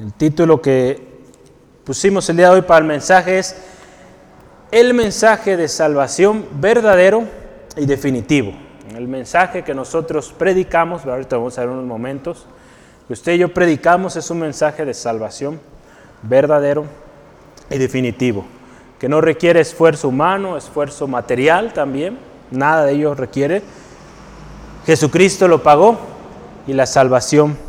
El título que pusimos el día de hoy para el mensaje es El mensaje de salvación verdadero y definitivo. El mensaje que nosotros predicamos, ahorita vamos a ver unos momentos, que usted y yo predicamos es un mensaje de salvación verdadero y definitivo, que no requiere esfuerzo humano, esfuerzo material también, nada de ello requiere. Jesucristo lo pagó y la salvación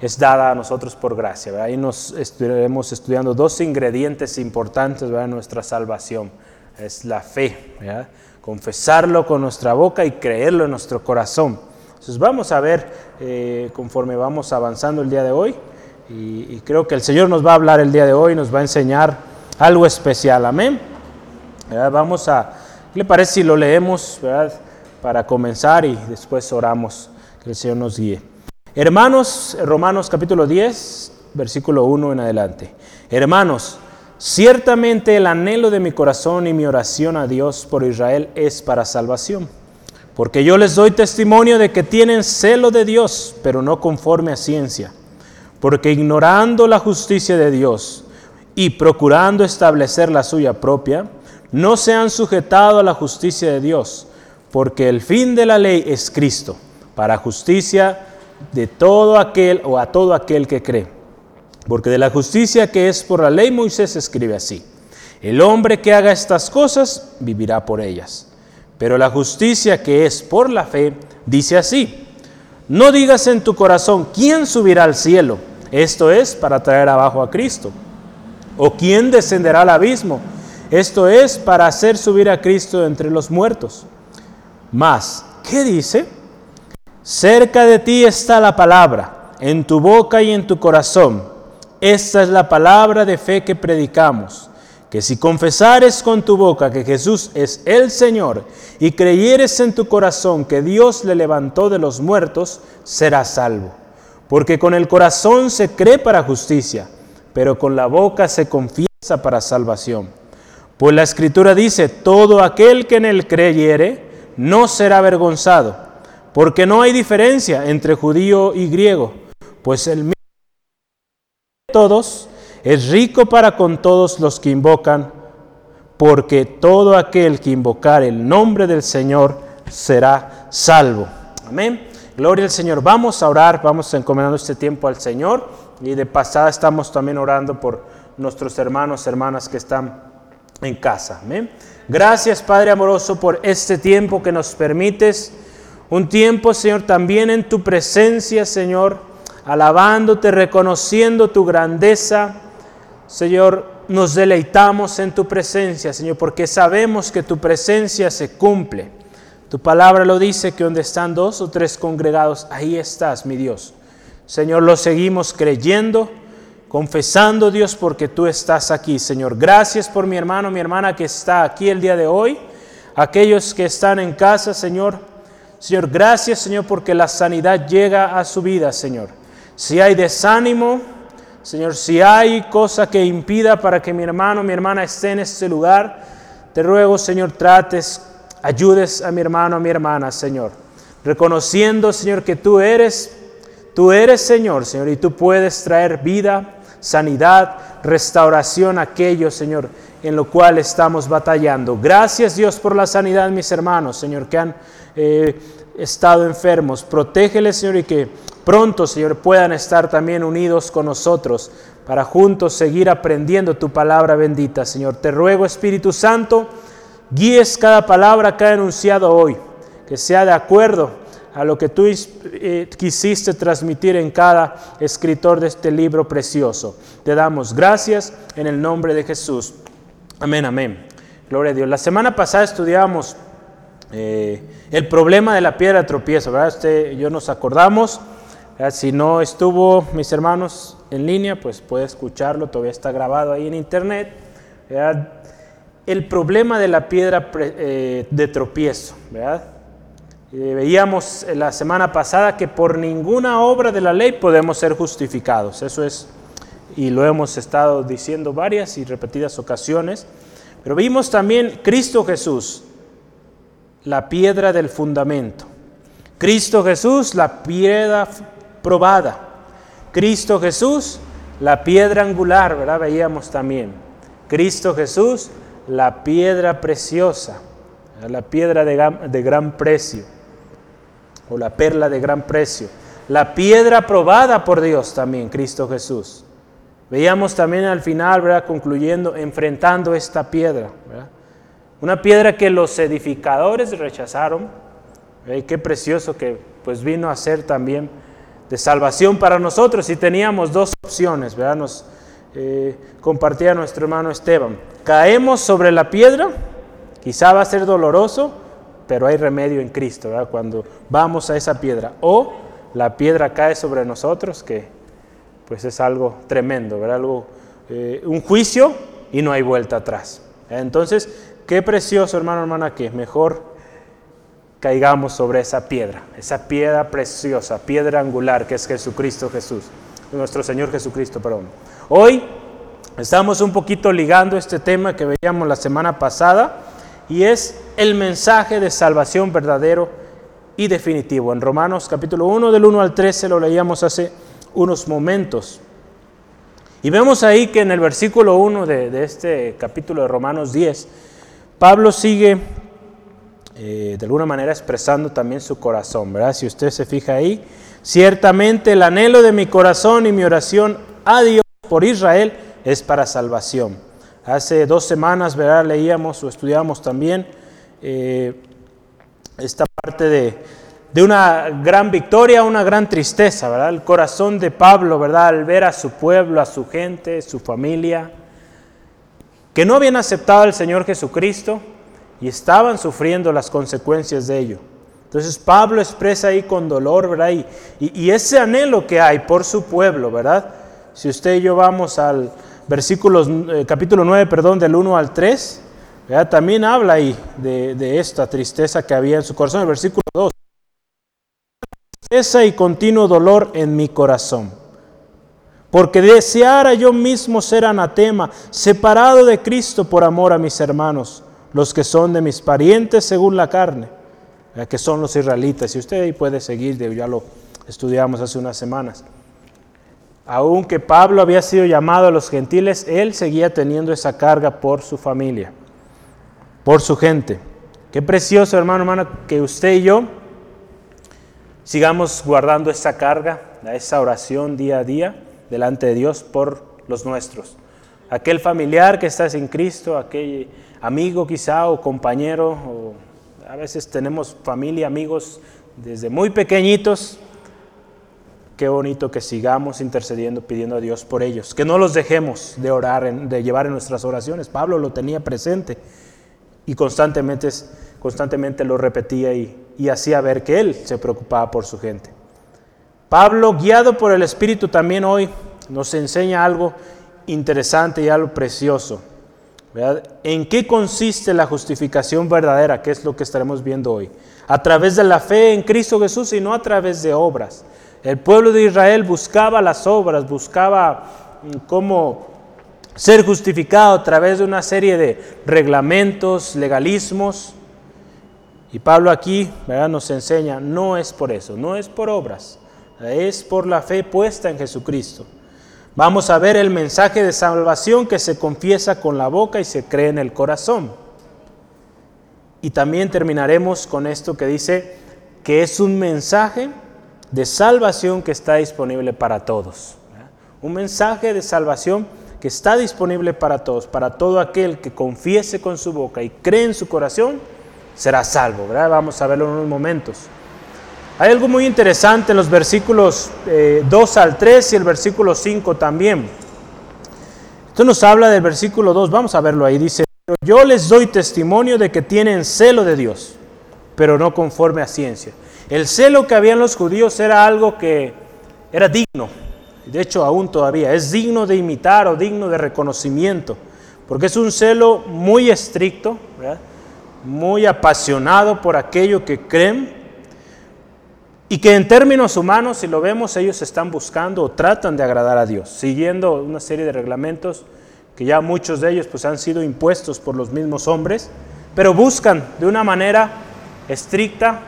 es dada a nosotros por gracia. Ahí nos estaremos estudiando dos ingredientes importantes de nuestra salvación. Es la fe, confesarlo con nuestra boca y creerlo en nuestro corazón. Entonces vamos a ver eh, conforme vamos avanzando el día de hoy y, creo que el Señor nos va a hablar el día de hoy, nos va a enseñar algo especial. Amén. Vamos a, ¿qué le parece si lo leemos para comenzar y después oramos que el Señor nos guíe? Hermanos, Romanos capítulo 10, versículo 1 en adelante. Hermanos, ciertamente el anhelo de mi corazón y mi oración a Dios por Israel es para salvación. Porque yo les doy testimonio de que tienen celo de Dios, pero no conforme a ciencia. Porque ignorando la justicia de Dios y procurando establecer la suya propia, no se han sujetado a la justicia de Dios, porque el fin de la ley es Cristo, para justicia de todo aquel o a todo aquel que cree. Porque de la justicia que es por la ley Moisés escribe así, el hombre que haga estas cosas vivirá por ellas. Pero la justicia que es por la fe dice así, no digas en tu corazón, ¿quién subirá al cielo? Esto es para traer abajo a Cristo. ¿O quién descenderá al abismo? Esto es para hacer subir a Cristo entre los muertos. Mas, ¿qué dice? Cerca de ti está la palabra, en tu boca y en tu corazón. Esta es la palabra de fe que predicamos, que si confesares con tu boca que Jesús es el Señor y creyeres en tu corazón que Dios le levantó de los muertos, serás salvo. Porque con el corazón se cree para justicia, pero con la boca se confiesa para salvación. Pues la escritura dice, todo aquel que en él creyere no será avergonzado porque no hay diferencia entre judío y griego, pues el mismo todos es rico para con todos los que invocan, porque todo aquel que invocar el nombre del Señor será salvo. Amén. Gloria al Señor. Vamos a orar, vamos encomendando este tiempo al Señor y de pasada estamos también orando por nuestros hermanos, hermanas que están en casa. Amén. Gracias Padre amoroso por este tiempo que nos permites un tiempo, Señor, también en tu presencia, Señor, alabándote, reconociendo tu grandeza. Señor, nos deleitamos en tu presencia, Señor, porque sabemos que tu presencia se cumple. Tu palabra lo dice que donde están dos o tres congregados, ahí estás, mi Dios. Señor, lo seguimos creyendo, confesando, Dios, porque tú estás aquí. Señor, gracias por mi hermano, mi hermana que está aquí el día de hoy. Aquellos que están en casa, Señor, Señor, gracias, Señor, porque la sanidad llega a su vida, Señor. Si hay desánimo, Señor, si hay cosa que impida para que mi hermano, mi hermana esté en este lugar, te ruego, Señor, trates, ayudes a mi hermano, a mi hermana, Señor. Reconociendo, Señor, que tú eres, tú eres, Señor, Señor, y tú puedes traer vida, sanidad, restauración a aquello, Señor, en lo cual estamos batallando. Gracias, Dios, por la sanidad, mis hermanos, Señor, que han eh, estado enfermos. Protégeles, Señor, y que pronto, Señor, puedan estar también unidos con nosotros para juntos seguir aprendiendo tu palabra bendita, Señor. Te ruego, Espíritu Santo, guíes cada palabra que ha enunciado hoy, que sea de acuerdo a lo que tú eh, quisiste transmitir en cada escritor de este libro precioso. Te damos gracias en el nombre de Jesús. Amén, amén. Gloria a Dios. La semana pasada estudiamos eh, el problema de la piedra de tropiezo, ¿verdad? Usted yo nos acordamos. Si no estuvo, mis hermanos, en línea, pues puede escucharlo, todavía está grabado ahí en internet. El problema de la piedra eh, de tropiezo, ¿verdad? Eh, veíamos la semana pasada que por ninguna obra de la ley podemos ser justificados. Eso es, y lo hemos estado diciendo varias y repetidas ocasiones. Pero vimos también Cristo Jesús, la piedra del fundamento. Cristo Jesús, la piedra probada. Cristo Jesús, la piedra angular, ¿verdad? Veíamos también. Cristo Jesús, la piedra preciosa, la piedra de, gran precio, o la perla de gran precio. La piedra probada por Dios también, Cristo Jesús. Veíamos también al final, ¿verdad? Concluyendo, enfrentando esta piedra, Una piedra que los edificadores rechazaron. Qué precioso que pues vino a ser también de salvación para nosotros y teníamos dos opciones, ¿verdad? Nos eh, compartía nuestro hermano Esteban. Caemos sobre la piedra, quizá va a ser doloroso, pero hay remedio en Cristo, ¿verdad? Cuando vamos a esa piedra. O la piedra cae sobre nosotros, que pues es algo tremendo, ¿verdad? Algo, eh, un juicio y no hay vuelta atrás. Entonces, qué precioso, hermano, hermana, que mejor caigamos sobre esa piedra, esa piedra preciosa, piedra angular que es Jesucristo Jesús, nuestro Señor Jesucristo, perdón. Hoy estamos un poquito ligando este tema que veíamos la semana pasada y es el mensaje de salvación verdadero y definitivo. En Romanos capítulo 1 del 1 al 13 lo leíamos hace unos momentos. Y vemos ahí que en el versículo 1 de, este capítulo de Romanos 10, Pablo sigue eh, de alguna manera expresando también su corazón, ¿verdad? Si usted se fija ahí, ciertamente el anhelo de mi corazón y mi oración a Dios por Israel es para salvación. Hace dos semanas, ¿verdad? Leíamos o estudiamos también eh, esta parte de, de una gran victoria, una gran tristeza, ¿verdad? El corazón de Pablo, ¿verdad? Al ver a su pueblo, a su gente, su familia, que no habían aceptado al Señor Jesucristo, y estaban sufriendo las consecuencias de ello. Entonces Pablo expresa ahí con dolor, ¿verdad? Y, ese anhelo que hay por su pueblo, ¿verdad? Si usted y yo vamos al versículo, eh, capítulo 9, perdón, del 1 al 3, ¿verdad? también habla ahí de, de, esta tristeza que había en su corazón. El versículo 2, tristeza y continuo dolor en mi corazón. Porque deseara yo mismo ser anatema, separado de Cristo por amor a mis hermanos los que son de mis parientes según la carne, que son los israelitas. Y usted ahí puede seguir, ya lo estudiamos hace unas semanas. Aunque Pablo había sido llamado a los gentiles, él seguía teniendo esa carga por su familia, por su gente. Qué precioso, hermano, hermano, que usted y yo sigamos guardando esa carga, esa oración día a día delante de Dios por los nuestros. Aquel familiar que está sin Cristo, aquel amigo quizá o compañero, o a veces tenemos familia, amigos desde muy pequeñitos. Qué bonito que sigamos intercediendo, pidiendo a Dios por ellos, que no los dejemos de orar, de llevar en nuestras oraciones. Pablo lo tenía presente y constantemente, constantemente lo repetía y, y hacía ver que él se preocupaba por su gente. Pablo, guiado por el Espíritu, también hoy nos enseña algo interesante y algo precioso. ¿En qué consiste la justificación verdadera? Que es lo que estaremos viendo hoy. A través de la fe en Cristo Jesús y no a través de obras. El pueblo de Israel buscaba las obras, buscaba mm, cómo ser justificado a través de una serie de reglamentos, legalismos. Y Pablo aquí nos enseña, no es por eso, no es por obras, es por la fe puesta en Jesucristo. Vamos a ver el mensaje de salvación que se confiesa con la boca y se cree en el corazón. Y también terminaremos con esto que dice que es un mensaje de salvación que está disponible para todos. Un mensaje de salvación que está disponible para todos, para todo aquel que confiese con su boca y cree en su corazón, será salvo. Vamos a verlo en unos momentos. Hay algo muy interesante en los versículos 2 eh, al 3 y el versículo 5 también. Esto nos habla del versículo 2, vamos a verlo ahí. Dice, yo les doy testimonio de que tienen celo de Dios, pero no conforme a ciencia. El celo que habían los judíos era algo que era digno, de hecho aún todavía, es digno de imitar o digno de reconocimiento, porque es un celo muy estricto, muy apasionado por aquello que creen y que en términos humanos, si lo vemos, ellos están buscando o tratan de agradar a Dios, siguiendo una serie de reglamentos que ya muchos de ellos pues, han sido impuestos por los mismos hombres, pero buscan de una manera estricta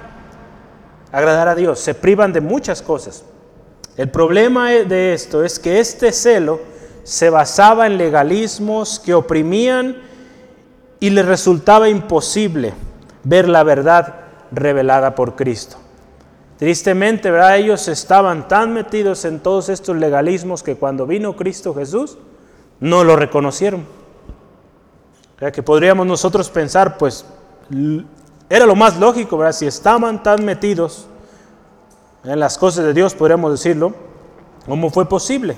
agradar a Dios, se privan de muchas cosas. El problema de esto es que este celo se basaba en legalismos que oprimían y les resultaba imposible ver la verdad revelada por Cristo. Tristemente, ¿verdad? ellos estaban tan metidos en todos estos legalismos que cuando vino Cristo Jesús no lo reconocieron. Que podríamos nosotros pensar, pues era lo más lógico, ¿verdad? Si estaban tan metidos en las cosas de Dios, podríamos decirlo, ¿cómo fue posible?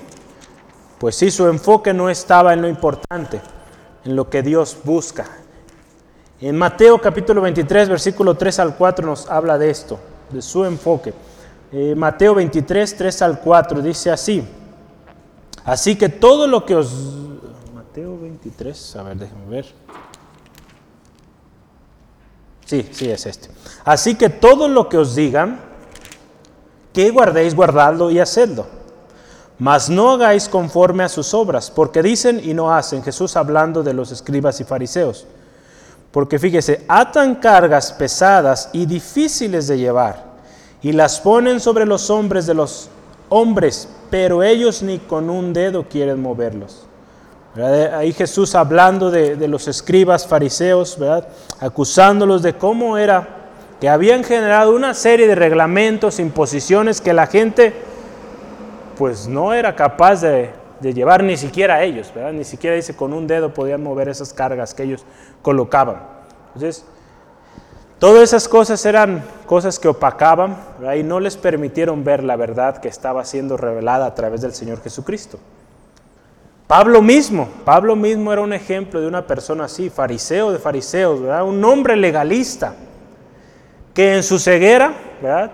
Pues sí, su enfoque no estaba en lo importante, en lo que Dios busca. En Mateo capítulo 23, versículo 3 al 4 nos habla de esto, de su enfoque. Eh, Mateo 23, 3 al 4 dice así. Así que todo lo que os... Mateo 23, a ver, déjenme ver. Sí, sí es este. Así que todo lo que os digan, que guardéis, guardadlo y hacedlo mas no hagáis conforme a sus obras, porque dicen y no hacen. Jesús hablando de los escribas y fariseos. Porque fíjese, atan cargas pesadas y difíciles de llevar, y las ponen sobre los hombres de los hombres, pero ellos ni con un dedo quieren moverlos. Ahí Jesús hablando de, los escribas fariseos, acusándolos de cómo era que habían generado una serie de reglamentos, imposiciones que la gente pues no era capaz de, llevar ni siquiera a ellos, ¿verdad? Ni siquiera dice con un dedo podían mover esas cargas que ellos colocaban. Entonces, todas esas cosas eran cosas que opacaban y no les permitieron ver la verdad que estaba siendo revelada a través del Señor Jesucristo. Pablo mismo, Pablo mismo era un ejemplo de una persona así, fariseo de fariseos, un hombre legalista, que en su ceguera, ¿verdad?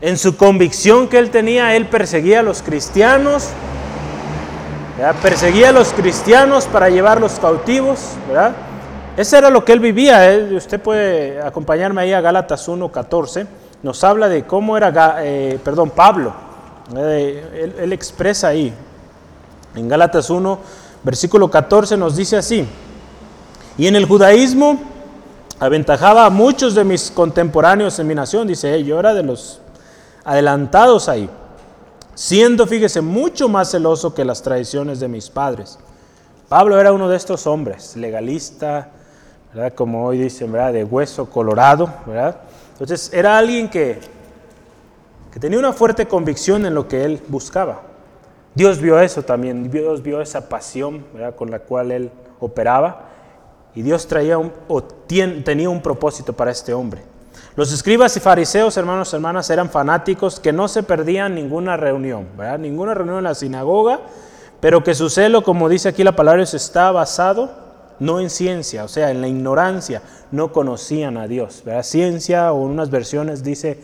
En su convicción que él tenía, él perseguía a los cristianos, perseguía a los cristianos para llevarlos cautivos, ¿verdad? Ese era lo que él vivía. ¿eh? Usted puede acompañarme ahí a Gálatas 1.14. Nos habla de cómo era, eh, perdón, Pablo. él, él expresa ahí. En Gálatas 1, versículo 14 nos dice así. Y en el judaísmo aventajaba a muchos de mis contemporáneos en mi nación. Dice, yo era de los adelantados ahí, siendo, fíjese, mucho más celoso que las tradiciones de mis padres. Pablo era uno de estos hombres, legalista, ¿verdad? como hoy dicen, ¿verdad? de hueso colorado. ¿verdad? Entonces era alguien que, que tenía una fuerte convicción en lo que él buscaba. Dios vio eso también, Dios vio esa pasión ¿verdad? con la cual él operaba y Dios traía un, o tenía un propósito para este hombre. Los escribas y fariseos, hermanos y hermanas, eran fanáticos que no se perdían ninguna reunión, ¿verdad? ninguna reunión en la sinagoga, pero que su celo, como dice aquí la palabra, está basado no en ciencia, o sea, en la ignorancia, no conocían a Dios. ¿verdad? Ciencia o en unas versiones dice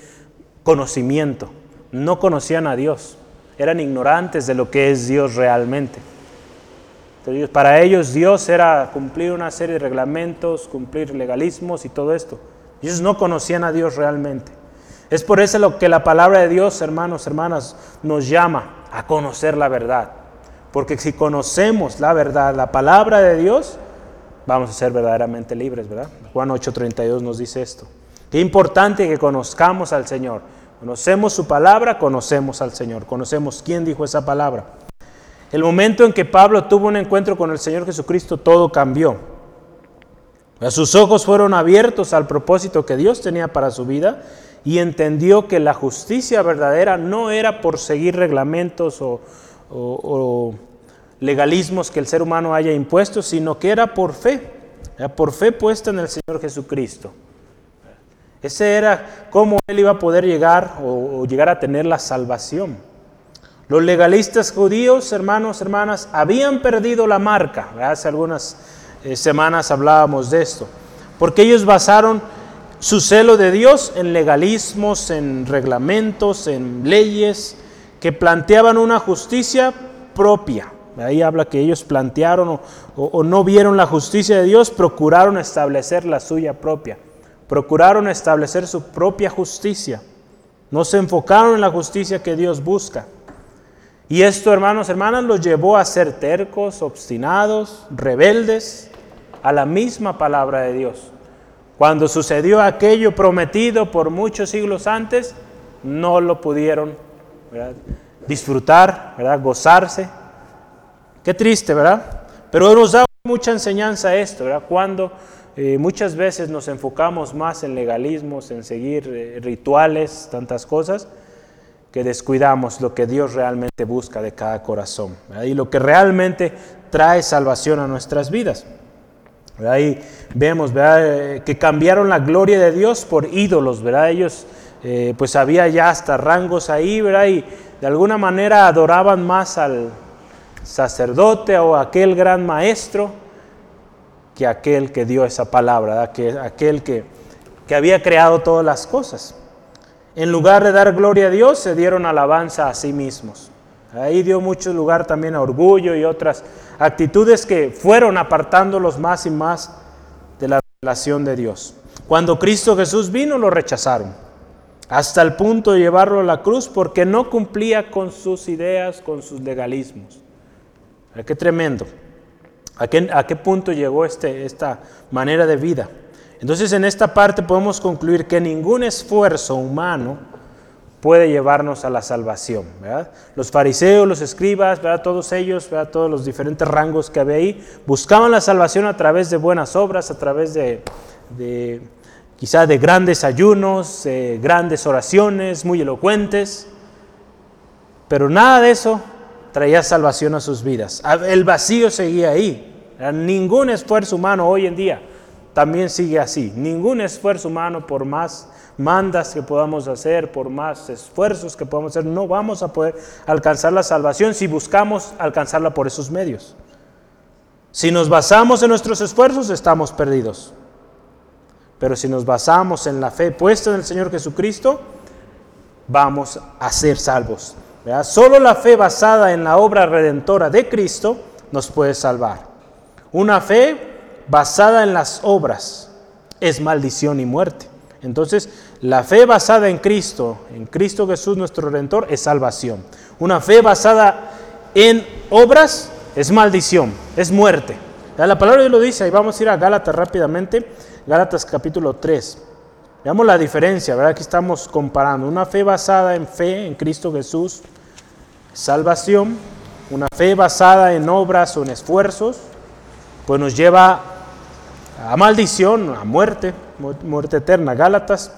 conocimiento, no conocían a Dios, eran ignorantes de lo que es Dios realmente. Para ellos Dios era cumplir una serie de reglamentos, cumplir legalismos y todo esto. Ellos no conocían a Dios realmente. Es por eso lo que la palabra de Dios, hermanos, hermanas, nos llama a conocer la verdad. Porque si conocemos la verdad, la palabra de Dios, vamos a ser verdaderamente libres, ¿verdad? Juan 8:32 nos dice esto. Qué importante que conozcamos al Señor. Conocemos su palabra, conocemos al Señor, conocemos quién dijo esa palabra. El momento en que Pablo tuvo un encuentro con el Señor Jesucristo, todo cambió. Sus ojos fueron abiertos al propósito que Dios tenía para su vida y entendió que la justicia verdadera no era por seguir reglamentos o, legalismos que el ser humano haya impuesto, sino que era por fe, por fe puesta en el Señor Jesucristo. Ese era cómo él iba a poder llegar o, llegar a tener la salvación. Los legalistas judíos, hermanos, hermanas, habían perdido la marca. Hace algunas eh, semanas hablábamos de esto, porque ellos basaron su celo de Dios en legalismos, en reglamentos, en leyes que planteaban una justicia propia. Ahí habla que ellos plantearon o, no vieron la justicia de Dios, procuraron establecer la suya propia. Procuraron establecer su propia justicia. No se enfocaron en la justicia que Dios busca. Y esto, hermanos, hermanas, los llevó a ser tercos, obstinados, rebeldes, a la misma palabra de Dios. Cuando sucedió aquello prometido por muchos siglos antes, no lo pudieron disfrutar, ¿verdad? gozarse. Qué triste, ¿verdad? Pero nos da mucha enseñanza esto, ¿verdad? Cuando eh, muchas veces nos enfocamos más en legalismos, en seguir eh, rituales, tantas cosas, que descuidamos lo que Dios realmente busca de cada corazón y lo que realmente trae salvación a nuestras vidas. Ahí vemos eh, que cambiaron la gloria de Dios por ídolos, ¿verdad? Ellos, pues había ya hasta rangos ahí, ¿verdad? Y de alguna manera adoraban más al sacerdote o aquel gran maestro que aquel que dio esa palabra, que aquel que, que había creado todas las cosas. En lugar de dar gloria a Dios, se dieron alabanza a sí mismos. Ahí dio mucho lugar también a orgullo y otras actitudes que fueron apartándolos más y más de la relación de Dios. Cuando Cristo Jesús vino, lo rechazaron, hasta el punto de llevarlo a la cruz porque no cumplía con sus ideas, con sus legalismos. Qué tremendo. ¿A qué, punto llegó este, esta manera de vida? Entonces en esta parte podemos concluir que ningún esfuerzo humano puede llevarnos a la salvación. Los fariseos, los escribas, todos ellos, todos los diferentes rangos que había ahí, buscaban la salvación a través de buenas obras, a través de, de quizá de grandes ayunos, grandes oraciones, muy elocuentes, pero nada de eso traía salvación a sus vidas. El vacío seguía ahí. Ningún esfuerzo humano hoy en día también sigue así. Ningún esfuerzo humano, por más mandas que podamos hacer, por más esfuerzos que podamos hacer, no vamos a poder alcanzar la salvación si buscamos alcanzarla por esos medios. Si nos basamos en nuestros esfuerzos, estamos perdidos. Pero si nos basamos en la fe puesta en el Señor Jesucristo, vamos a ser salvos. Solo la fe basada en la obra redentora de Cristo nos puede salvar. Una fe basada en las obras es maldición y muerte. Entonces, la fe basada en Cristo, en Cristo Jesús nuestro redentor, es salvación. Una fe basada en obras es maldición, es muerte. La palabra de Dios lo dice, y vamos a ir a Gálatas rápidamente, Gálatas capítulo 3. Veamos la diferencia, ¿verdad? Aquí estamos comparando una fe basada en fe en Cristo Jesús, salvación, una fe basada en obras o en esfuerzos, pues nos lleva a maldición, a muerte, muerte eterna. Gálatas,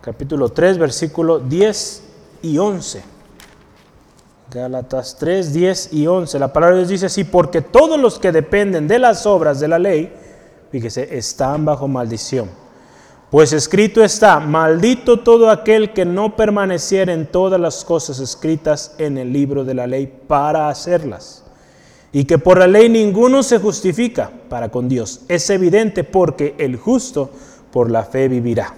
capítulo 3, versículo 10 y 11. Gálatas 3, 10 y 11. La palabra de Dios dice así, porque todos los que dependen de las obras de la ley, fíjese, están bajo maldición. Pues escrito está, maldito todo aquel que no permaneciera en todas las cosas escritas en el libro de la ley para hacerlas. Y que por la ley ninguno se justifica para con Dios. Es evidente porque el justo por la fe vivirá.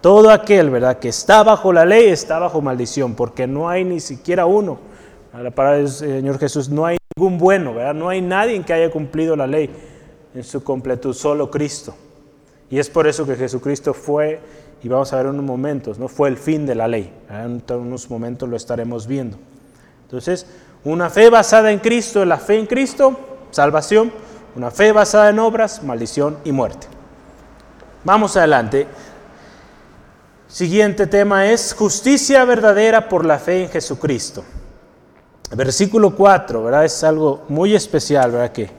Todo aquel, ¿verdad?, que está bajo la ley está bajo maldición, porque no hay ni siquiera uno. La palabra del Señor Jesús, no hay ningún bueno, ¿verdad? No hay nadie que haya cumplido la ley en su completud, solo Cristo. Y es por eso que Jesucristo fue, y vamos a ver en unos momentos, no fue el fin de la ley. En unos momentos lo estaremos viendo. Entonces, una fe basada en Cristo, la fe en Cristo, salvación. Una fe basada en obras, maldición y muerte. Vamos adelante. Siguiente tema es justicia verdadera por la fe en Jesucristo. Versículo 4, ¿verdad? Es algo muy especial, ¿verdad? Que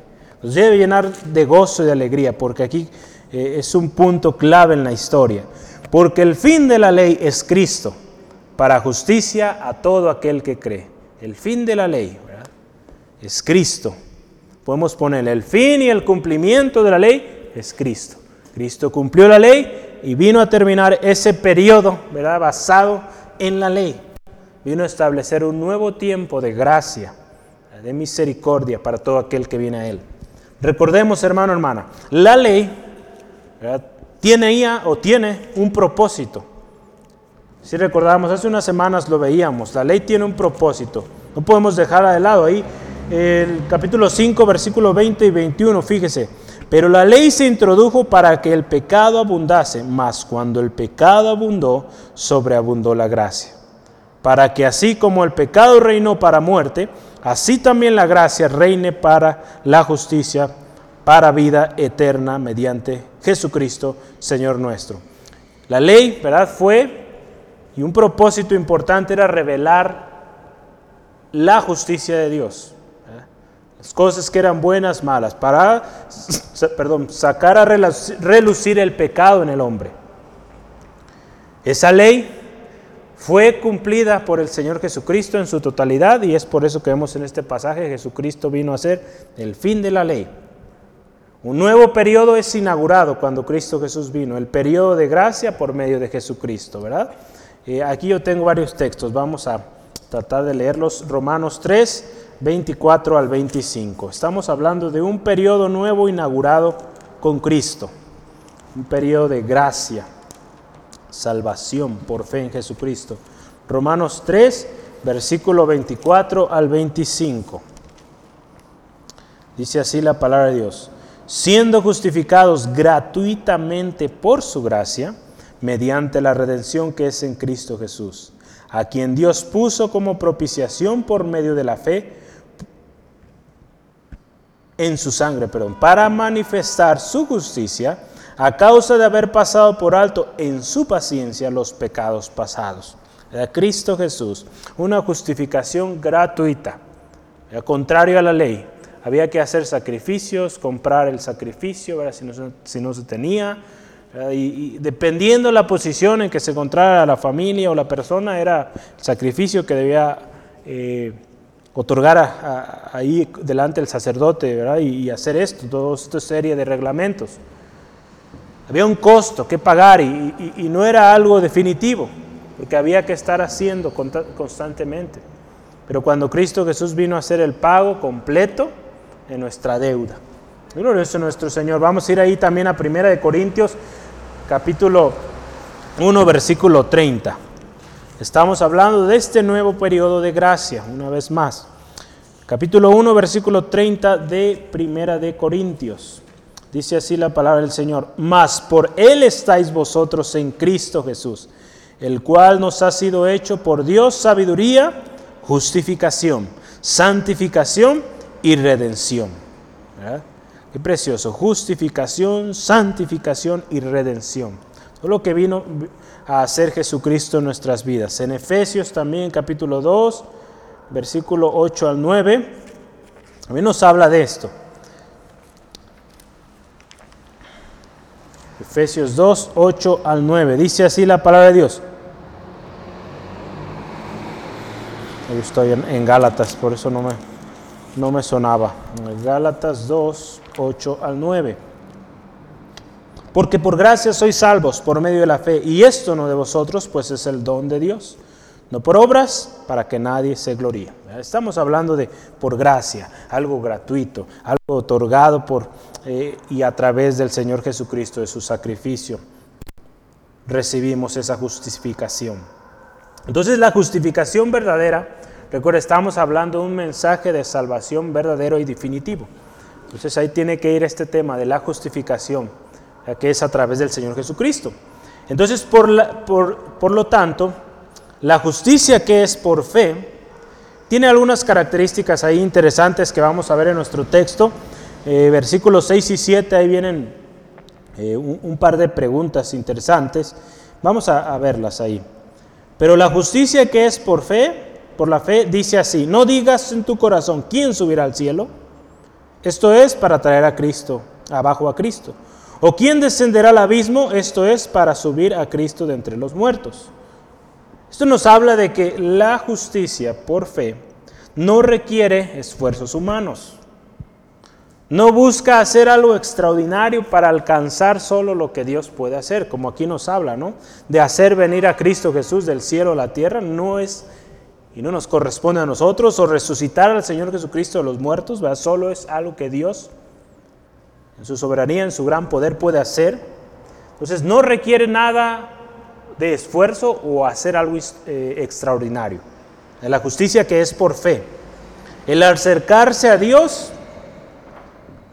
nos debe llenar de gozo y de alegría, porque aquí eh, es un punto clave en la historia. Porque el fin de la ley es Cristo, para justicia a todo aquel que cree. El fin de la ley es Cristo. Podemos poner el fin y el cumplimiento de la ley es Cristo. Cristo cumplió la ley y vino a terminar ese periodo ¿verdad? basado en la ley. Vino a establecer un nuevo tiempo de gracia, de misericordia para todo aquel que viene a Él. Recordemos, hermano, hermana, la ley tiene ella o tiene un propósito. Si recordamos, hace unas semanas lo veíamos, la ley tiene un propósito. No podemos dejarla de lado ahí. El capítulo 5, versículo 20 y 21, fíjese. Pero la ley se introdujo para que el pecado abundase, mas cuando el pecado abundó, sobreabundó la gracia. Para que así como el pecado reinó para muerte, así también la gracia reine para la justicia para vida eterna mediante Jesucristo, Señor nuestro. La ley, ¿verdad? Fue Y un propósito importante era revelar la justicia de Dios. ¿eh? Las cosas que eran buenas, malas, para perdón, sacar a relucir el pecado en el hombre. Esa ley fue cumplida por el Señor Jesucristo en su totalidad y es por eso que vemos en este pasaje Jesucristo vino a ser el fin de la ley. Un nuevo periodo es inaugurado cuando Cristo Jesús vino, el periodo de gracia por medio de Jesucristo, ¿verdad? Eh, aquí yo tengo varios textos, vamos a tratar de leerlos. Romanos 3, 24 al 25. Estamos hablando de un periodo nuevo inaugurado con Cristo, un periodo de gracia salvación por fe en Jesucristo. Romanos 3, versículo 24 al 25. Dice así la palabra de Dios. Siendo justificados gratuitamente por su gracia, mediante la redención que es en Cristo Jesús, a quien Dios puso como propiciación por medio de la fe en su sangre, perdón, para manifestar su justicia a causa de haber pasado por alto en su paciencia los pecados pasados. Cristo Jesús, una justificación gratuita, era contrario a la ley. Había que hacer sacrificios, comprar el sacrificio, Si, no, si, no, se tenía. Y, dependiendo la posición en que se encontrara la familia o la persona, era el sacrificio que debía eh, otorgar ahí delante del sacerdote y, y, hacer esto, toda esta serie de reglamentos. Había un costo que pagar y, no era algo definitivo, porque había que estar haciendo constantemente. Pero cuando Cristo Jesús vino a hacer el pago completo de nuestra deuda. Glorioso nuestro Señor. Vamos a ir ahí también a Primera de Corintios, capítulo 1, versículo 30. Estamos hablando de este nuevo periodo de gracia, una vez más. Capítulo 1, versículo 30 de Primera de Corintios. Dice así la palabra del Señor, mas por Él estáis vosotros en Cristo Jesús, el cual nos ha sido hecho por Dios sabiduría, justificación, santificación y redención. Qué precioso, justificación, santificación y redención. Todo lo que vino a hacer Jesucristo en nuestras vidas. En Efesios también capítulo 2, versículo 8 al 9, también nos habla de esto. Efesios 2, 8 al 9. Dice así la palabra de Dios. Yo estoy en, Gálatas, por eso no me, no me sonaba. Gálatas 2, 8 al 9. Porque por gracia sois salvos por medio de la fe, y esto no de vosotros, pues es el don de Dios, no por obras, para que nadie se gloríe. Estamos hablando de por gracia, algo gratuito, algo otorgado por eh, y a través del Señor Jesucristo, de su sacrificio, recibimos esa justificación. Entonces la justificación verdadera, recuerda, estamos hablando de un mensaje de salvación verdadero y definitivo. Entonces ahí tiene que ir este tema de la justificación, que es a través del Señor Jesucristo. Entonces, por, la, por, por lo tanto, la justicia que es por fe, tiene algunas características ahí interesantes que vamos a ver en nuestro texto. Eh, versículos 6 y 7, ahí vienen eh, un, par de preguntas interesantes. Vamos a, verlas ahí. Pero la justicia que es por fe, por la fe, dice así, no digas en tu corazón, ¿quién subirá al cielo? Esto es para traer a Cristo, abajo a Cristo. ¿O quién descenderá al abismo? Esto es para subir a Cristo de entre los muertos. Esto nos habla de que la justicia por fe no requiere esfuerzos humanos. No busca hacer algo extraordinario para alcanzar solo lo que Dios puede hacer, como aquí nos habla, ¿no? De hacer venir a Cristo Jesús del cielo a la tierra no es y no nos corresponde a nosotros o resucitar al Señor Jesucristo de los muertos, ¿verdad? Solo es algo que Dios en su soberanía, en su gran poder puede hacer. Entonces no requiere nada de esfuerzo o hacer algo eh, extraordinario. La justicia que es por fe. El acercarse a Dios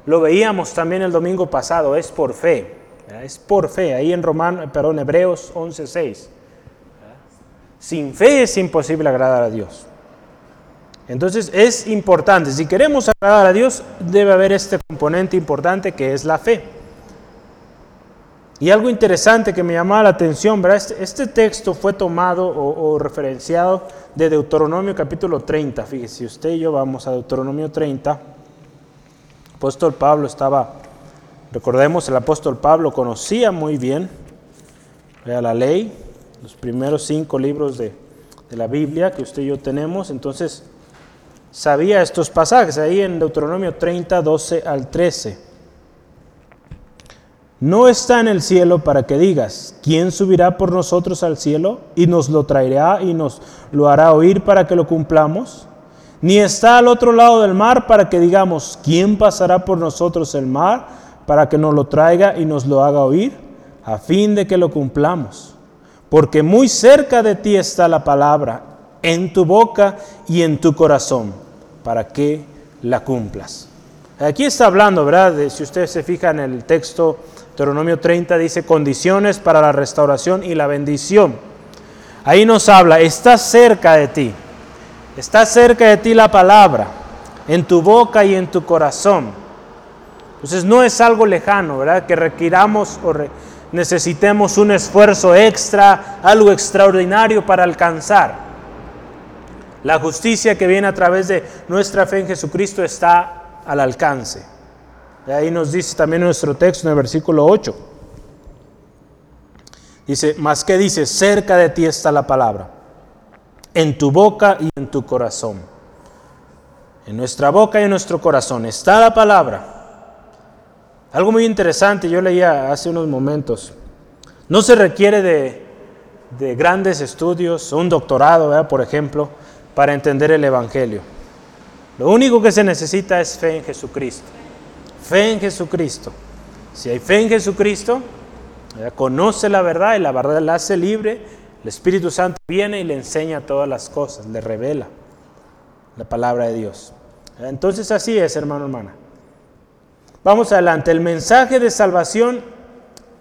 lo veíamos también el domingo pasado, es por fe. Es por fe, ahí en Romano, perdón, Hebreos 11:6. Sin fe es imposible agradar a Dios. Entonces es importante, si queremos agradar a Dios, debe haber este componente importante que es la fe. Y algo interesante que me llamaba la atención, ¿verdad? Este, este texto fue tomado o, referenciado de Deuteronomio capítulo 30. Fíjese, usted y yo vamos a Deuteronomio 30. El apóstol Pablo estaba, recordemos, el apóstol Pablo conocía muy bien la ley, los primeros cinco libros de, de la Biblia que usted y yo tenemos, entonces sabía estos pasajes ahí en Deuteronomio 30, 12 al 13 no está en el cielo para que digas, ¿quién subirá por nosotros al cielo y nos lo traerá y nos lo hará oír para que lo cumplamos? Ni está al otro lado del mar para que digamos, ¿quién pasará por nosotros el mar para que nos lo traiga y nos lo haga oír, a fin de que lo cumplamos? Porque muy cerca de ti está la palabra, en tu boca y en tu corazón, para que la cumplas. Aquí está hablando, ¿verdad? si usted se fija en el texto Deuteronomio 30 dice condiciones para la restauración y la bendición. Ahí nos habla, está cerca de ti, está cerca de ti la palabra, en tu boca y en tu corazón. Entonces no es algo lejano, ¿verdad? Que requiramos o necesitemos un esfuerzo extra, algo extraordinario para alcanzar. La justicia que viene a través de nuestra fe en Jesucristo está al alcance. Ahí nos dice también nuestro texto en el versículo 8. Dice, más que dice, cerca de ti está la palabra, en tu boca y en tu corazón. En nuestra boca y en nuestro corazón está la palabra. Algo muy interesante, yo leía hace unos momentos. No se requiere de, de grandes estudios, un doctorado, por ejemplo, para entender el Evangelio. Lo único que se necesita es fe en Jesucristo. Fe en Jesucristo. Si hay fe en Jesucristo, conoce la verdad y la verdad la hace libre, el Espíritu Santo viene y le enseña todas las cosas, le revela la palabra de Dios. Entonces así es, hermano, hermana. Vamos adelante. El mensaje de salvación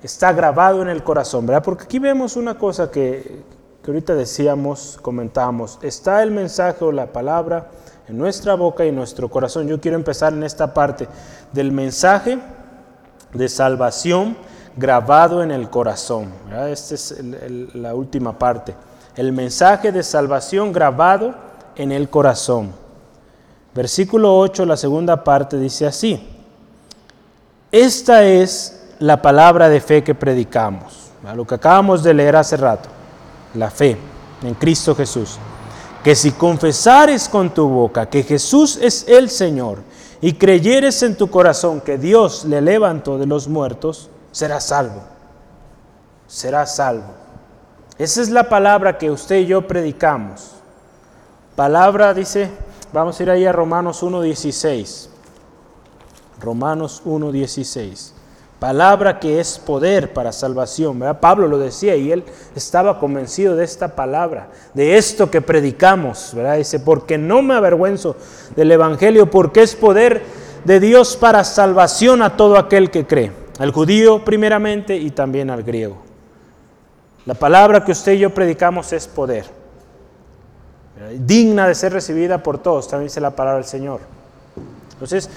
está grabado en el corazón, ¿verdad? Porque aquí vemos una cosa que, que ahorita decíamos, comentamos. Está el mensaje o la palabra en nuestra boca y nuestro corazón. Yo quiero empezar en esta parte del mensaje de salvación grabado en el corazón. Esta es la última parte. El mensaje de salvación grabado en el corazón. Versículo 8, la segunda parte dice así. Esta es la palabra de fe que predicamos. Lo que acabamos de leer hace rato. La fe en Cristo Jesús que si confesares con tu boca que Jesús es el Señor y creyeres en tu corazón que Dios le levantó de los muertos, serás salvo. Serás salvo. Esa es la palabra que usted y yo predicamos. Palabra dice, vamos a ir ahí a Romanos 1.16. Romanos 1.16 palabra que es poder para salvación. Pablo lo decía y él estaba convencido de esta palabra, de esto que predicamos. ¿verdad? Dice, porque no me avergüenzo del Evangelio, porque es poder de Dios para salvación a todo aquel que cree, al judío primeramente y también al griego. La palabra que usted y yo predicamos es poder, digna de ser recibida por todos, también dice la palabra del Señor. Entonces,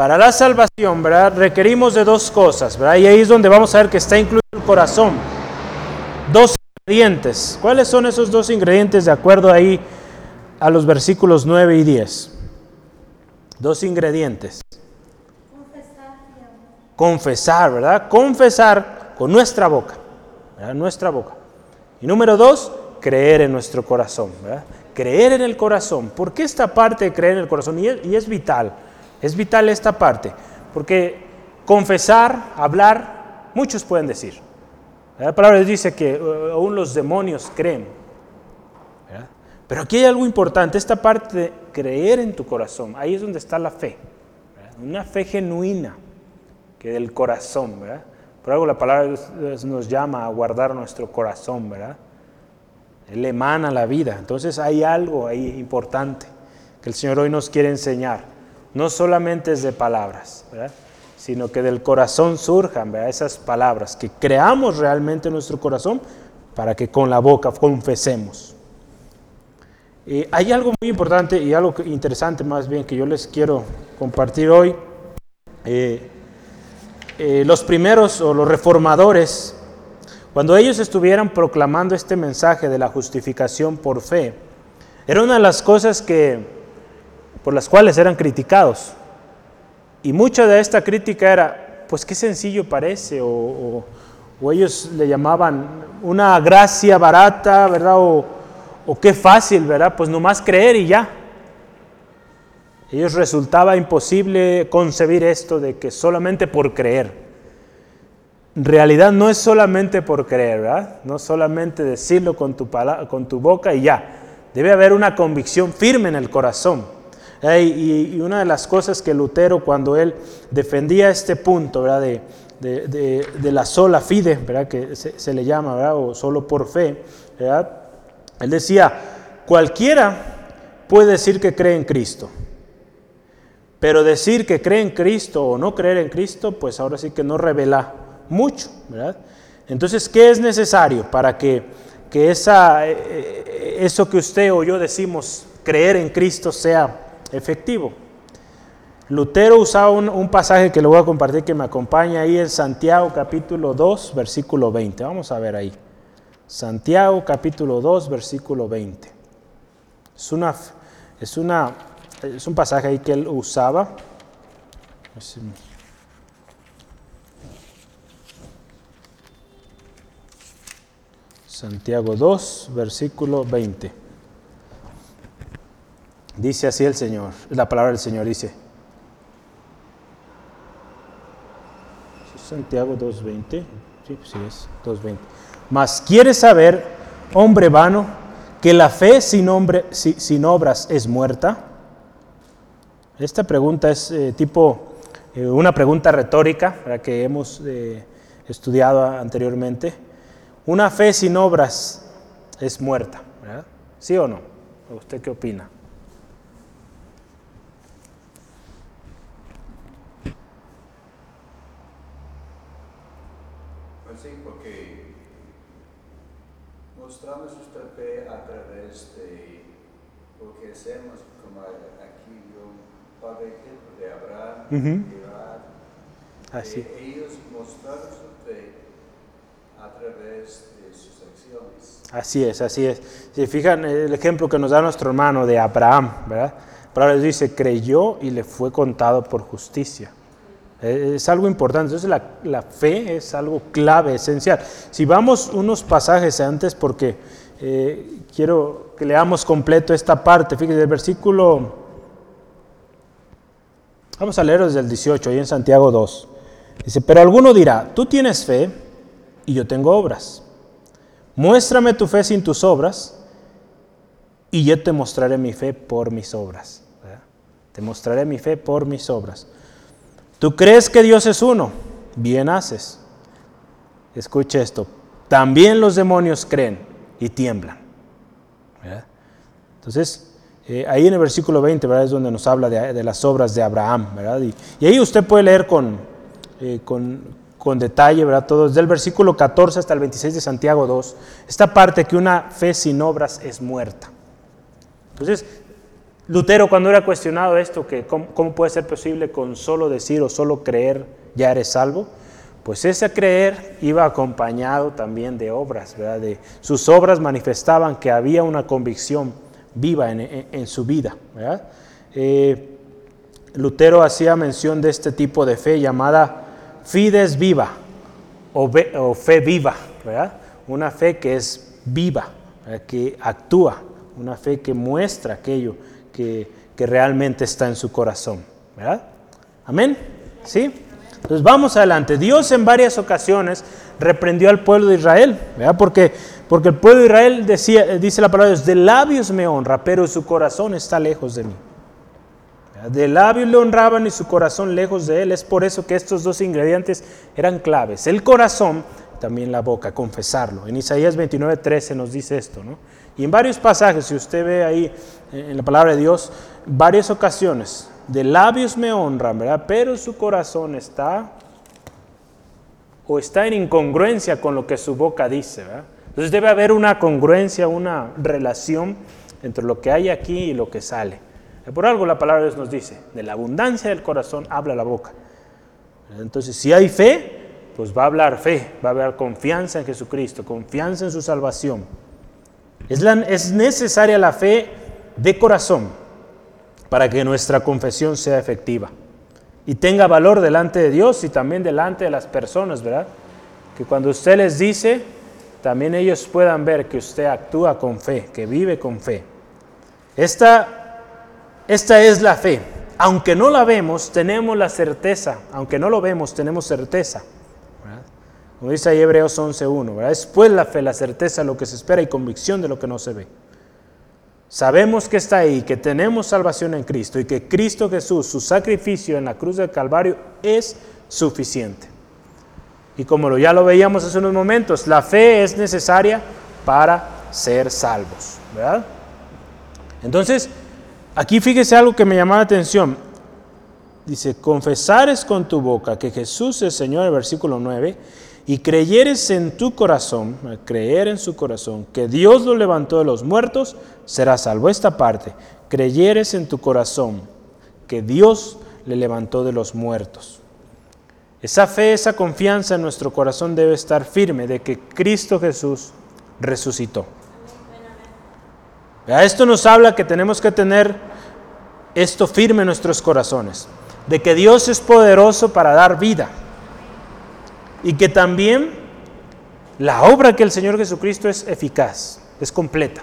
para la salvación, ¿verdad? Requerimos de dos cosas, ¿verdad? Y ahí es donde vamos a ver que está incluido el corazón. Dos ingredientes. ¿Cuáles son esos dos ingredientes de acuerdo ahí a los versículos 9 y 10? Dos ingredientes. Confesar, ¿verdad? Confesar con nuestra boca, ¿verdad? Nuestra boca. Y número dos, creer en nuestro corazón, ¿verdad? Creer en el corazón. ¿Por qué esta parte de creer en el corazón? y es vital. Es vital esta parte, porque confesar, hablar, muchos pueden decir. La palabra dice que uh, aún los demonios creen. Pero aquí hay algo importante, esta parte de creer en tu corazón, ahí es donde está la fe. Una fe genuina, que del corazón, ¿verdad? Por algo la palabra nos llama a guardar nuestro corazón, ¿verdad? Él emana la vida. Entonces hay algo ahí importante que el Señor hoy nos quiere enseñar no solamente es de palabras, sino que del corazón surjan esas palabras, que creamos realmente en nuestro corazón para que con la boca confesemos. hay algo muy importante y algo interesante más bien que yo les quiero compartir hoy. Eh, eh, los primeros o los reformadores, cuando ellos estuvieran proclamando este mensaje de la justificación por fe, era una de las cosas que, por las cuales eran criticados. Y mucha de esta crítica era, pues qué sencillo parece, o, ellos le llamaban una gracia barata, ¿verdad? O, qué fácil, ¿verdad? Pues nomás creer y ya. Ellos resultaba imposible concebir esto de que solamente por creer. En realidad no es solamente por creer, ¿verdad? No solamente decirlo con tu boca y ya. Debe haber una convicción firme en el corazón. Y, una de las cosas que Lutero, cuando él defendía este punto ¿verdad? De, de, la sola fide, ¿verdad? que se, se, le llama, ¿verdad? o solo por fe, ¿verdad? él decía, cualquiera puede decir que cree en Cristo, pero decir que cree en Cristo o no creer en Cristo, pues ahora sí que no revela mucho, ¿verdad? Entonces, ¿qué es necesario para que, que esa, eh, eh, eso que usted o yo decimos, creer en Cristo, sea efectivo? Lutero usaba un, un, pasaje que le voy a compartir que me acompaña ahí en Santiago capítulo 2, versículo 20. Vamos a ver ahí. Santiago capítulo 2, versículo 20. Es una, es una es un pasaje ahí que él usaba. Santiago 2, versículo 20. Dice así el Señor, la palabra del Señor dice. Santiago 2.20, sí, sí es 2.20. Mas quieres saber, hombre vano, que la fe sin, hombre, sin obras es muerta. Esta pregunta es eh, tipo eh, una pregunta retórica la que hemos eh, estudiado anteriormente. Una fe sin obras es muerta, ¿verdad? ¿Sí o no? ¿Usted qué opina? Pues sí, porque mostramos nuestra fe a través de de Abraham, Así. ellos mostraron su fe a través de sus acciones. Así es, así es. Si fijan el ejemplo que nos da nuestro hermano de Abraham, ¿verdad? Pero dice, creyó y le fue contado por justicia. Eh, es algo importante. Entonces la, la, fe es algo clave, esencial. Si vamos unos pasajes antes, porque eh, quiero que leamos completo esta parte. Fíjense, el versículo Vamos a leer desde el 18, ahí en Santiago 2. Dice, pero alguno dirá, tú tienes fe y yo tengo obras. Muéstrame tu fe sin tus obras y yo te mostraré mi fe por mis obras. Te mostraré mi fe por mis obras. ¿Tú crees que Dios es uno? Bien haces. Escucha esto. También los demonios creen y tiemblan. Entonces, eh, ahí en el versículo 20, ¿verdad? Es donde nos habla de, las obras de Abraham. Y, ahí usted puede leer con, eh, con, con, detalle, ¿verdad? Todo, desde el versículo 14 hasta el 26 de Santiago 2, esta parte que una fe sin obras es muerta. Entonces, Lutero cuando era cuestionado esto, que cómo, cómo puede ser posible con solo decir o solo creer ya eres salvo, pues ese creer iba acompañado también de obras, ¿verdad? De, sus obras manifestaban que había una convicción viva en, su vida. Eh, Lutero hacía mención de este tipo de fe llamada fides viva o, fe viva, una fe que es viva, que actúa, una fe que muestra aquello que, que realmente está en su corazón. ¿verdad? Amén. ¿Sí? Entonces vamos adelante. Dios en varias ocasiones reprendió al pueblo de Israel, ¿verdad? Porque porque el pueblo de Israel decía, dice la palabra de Dios, de labios me honra, pero su corazón está lejos de mí. De labios le honraban y su corazón lejos de él. Es por eso que estos dos ingredientes eran claves. El corazón, también la boca, confesarlo. En Isaías 29, 13 nos dice esto. ¿no? Y en varios pasajes, si usted ve ahí en la palabra de Dios, varias ocasiones, de labios me honran, ¿verdad? Pero su corazón está o está en incongruencia con lo que su boca dice, ¿verdad? Entonces debe haber una congruencia, una relación entre lo que hay aquí y lo que sale. Por algo la palabra de Dios nos dice, de la abundancia del corazón habla la boca. Entonces, si hay fe, pues va a hablar fe, va a haber confianza en Jesucristo, confianza en su salvación. Es, es necesaria la fe de corazón para que nuestra confesión sea efectiva y tenga valor delante de Dios y también delante de las personas, ¿verdad? Que cuando usted les dice, también ellos puedan ver que usted actúa con fe, que vive con fe. Esta, esta es la fe. Aunque no la vemos, tenemos la certeza. Aunque no lo vemos, tenemos certeza. Como dice ahí Hebreos 11.1, ¿verdad? Es pues la fe, la certeza, lo que se espera y convicción de lo que no se ve. Sabemos que está ahí, que tenemos salvación en Cristo y que Cristo Jesús, su sacrificio en la cruz del Calvario es suficiente. Y como ya lo veíamos hace unos momentos, la fe es necesaria para ser salvos. ¿verdad? Entonces, aquí fíjese algo que me llama la atención. Dice, confesares con tu boca que Jesús es Señor, el versículo 9, y creyeres en tu corazón, creer en su corazón, que Dios lo levantó de los muertos, será salvo. Esta parte, creyeres en tu corazón, que Dios le levantó de los muertos. Esa fe, esa confianza en nuestro corazón debe estar firme de que Cristo Jesús resucitó. Esto nos habla que tenemos que tener esto firme en nuestros corazones, de que Dios es poderoso para dar vida y que también la obra que el Señor Jesucristo es eficaz, es completa.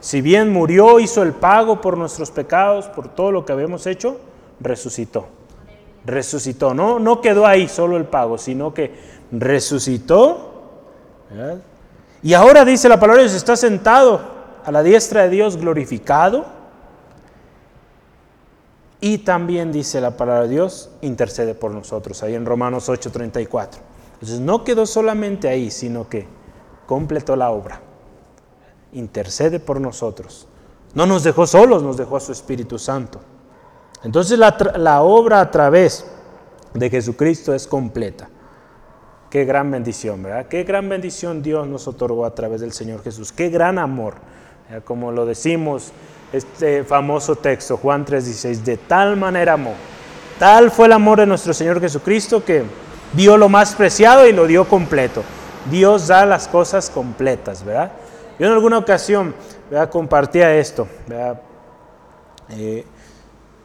Si bien murió, hizo el pago por nuestros pecados, por todo lo que habíamos hecho, resucitó resucitó. No, no quedó ahí solo el pago, sino que resucitó. Y ahora dice la palabra, Dios está sentado a la diestra de Dios glorificado. Y también dice la palabra de Dios, intercede por nosotros, ahí en Romanos 8:34. Entonces no quedó solamente ahí, sino que completó la obra. Intercede por nosotros. No nos dejó solos, nos dejó a su Espíritu Santo. Entonces la, obra a través de Jesucristo es completa. Qué gran bendición, ¿verdad? Qué gran bendición Dios nos otorgó a través del Señor Jesús. Qué gran amor. Como lo decimos, este famoso texto, Juan 3:16, de tal manera amó. Tal fue el amor de nuestro Señor Jesucristo que dio lo más preciado y lo dio completo. Dios da las cosas completas, ¿verdad? Yo en alguna ocasión ¿verdad? compartía esto, ¿verdad? Eh,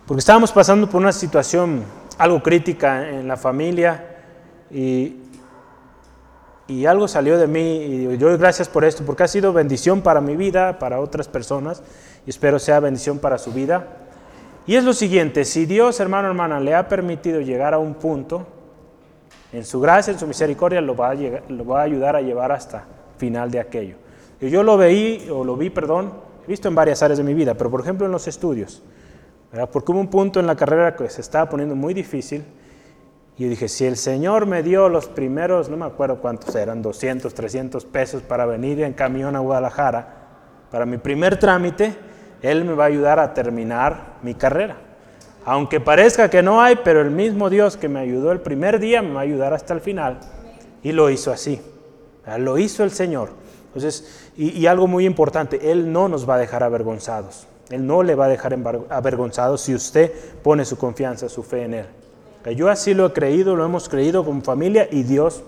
porque estábamos pasando por una situación algo crítica en la familia y, algo salió de mí y yo doy gracias por esto, porque ha sido bendición para mi vida, para otras personas y espero sea bendición para su vida. Y es lo siguiente, si Dios, hermano, hermana, le ha permitido llegar a un punto, en su gracia, en su misericordia, lo va a, ayudar a llevar hasta final de aquello. Yo lo veí, o lo vi, perdón, visto en varias áreas de mi vida, pero por ejemplo en los estudios. Porque hubo un punto en la carrera que se estaba poniendo muy difícil y yo dije, si el Señor me dio los primeros, no me acuerdo cuántos eran, 200, 300 pesos para venir en camión a Guadalajara, para mi primer trámite, Él me va a ayudar a terminar mi carrera. Aunque parezca que no hay, pero el mismo Dios que me ayudó el primer día me va a ayudar hasta el final. Y lo hizo así. Lo hizo el Señor. Entonces, y algo muy importante, Él no nos va a dejar avergonzados. Él no le va a dejar avergonzado si usted pone su confianza, su fe en Él. Yo así lo he creído, lo hemos creído como familia y Dios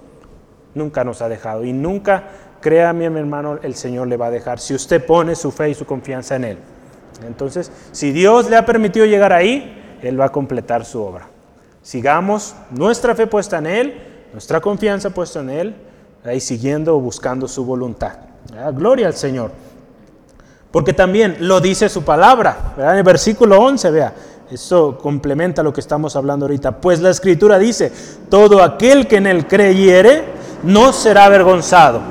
nunca nos ha dejado. Y nunca, créame mi hermano, el Señor le va a dejar si usted pone su fe y su confianza en Él. Entonces, si Dios le ha permitido llegar ahí, Él va a completar su obra. Sigamos nuestra fe puesta en Él, nuestra confianza puesta en Él, ahí siguiendo o buscando su voluntad. Gloria al Señor. Porque también lo dice su palabra. En el versículo 11, vea, eso complementa lo que estamos hablando ahorita. Pues la escritura dice, todo aquel que en él creyere no será avergonzado.